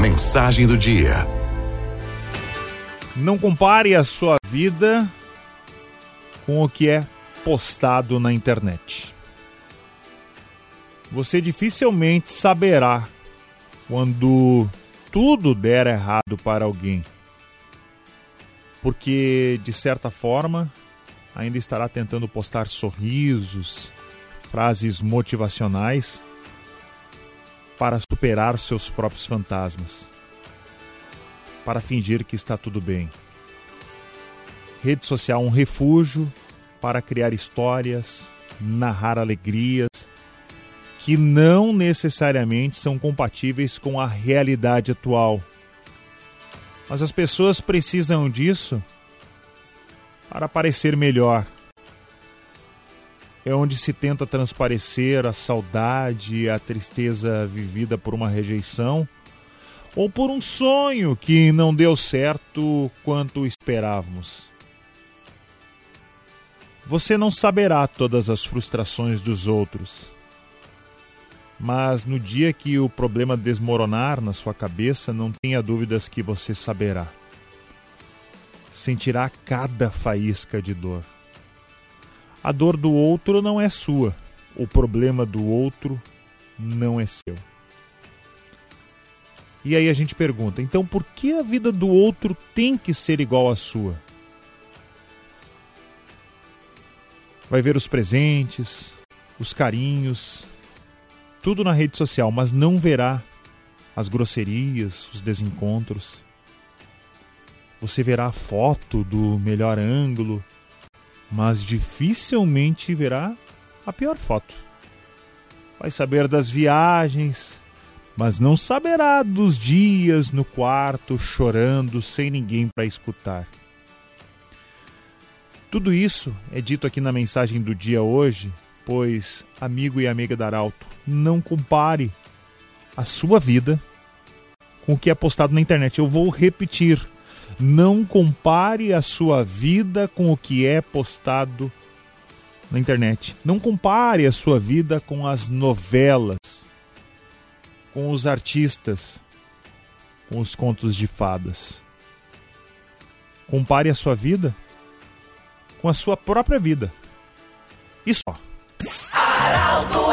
Mensagem do dia. Não compare a sua vida com o que é postado na internet. Você dificilmente saberá quando tudo der errado para alguém. Porque, de certa forma, ainda estará tentando postar sorrisos, frases motivacionais para superar seus próprios fantasmas, para fingir que está tudo bem. Rede social um refúgio para criar histórias, narrar alegrias que não necessariamente são compatíveis com a realidade atual. Mas as pessoas precisam disso para parecer melhor. É onde se tenta transparecer a saudade, a tristeza vivida por uma rejeição ou por um sonho que não deu certo quanto esperávamos. Você não saberá todas as frustrações dos outros. Mas no dia que o problema desmoronar na sua cabeça, não tenha dúvidas que você saberá sentirá cada faísca de dor. A dor do outro não é sua, o problema do outro não é seu. E aí a gente pergunta: então por que a vida do outro tem que ser igual à sua? Vai ver os presentes, os carinhos, tudo na rede social, mas não verá as grosserias, os desencontros você verá a foto do melhor ângulo, mas dificilmente verá a pior foto. Vai saber das viagens, mas não saberá dos dias no quarto chorando sem ninguém para escutar. Tudo isso é dito aqui na mensagem do dia hoje, pois, amigo e amiga da Arauto, não compare a sua vida com o que é postado na internet. Eu vou repetir não compare a sua vida com o que é postado na internet. Não compare a sua vida com as novelas, com os artistas, com os contos de fadas. Compare a sua vida com a sua própria vida. E só. Araldo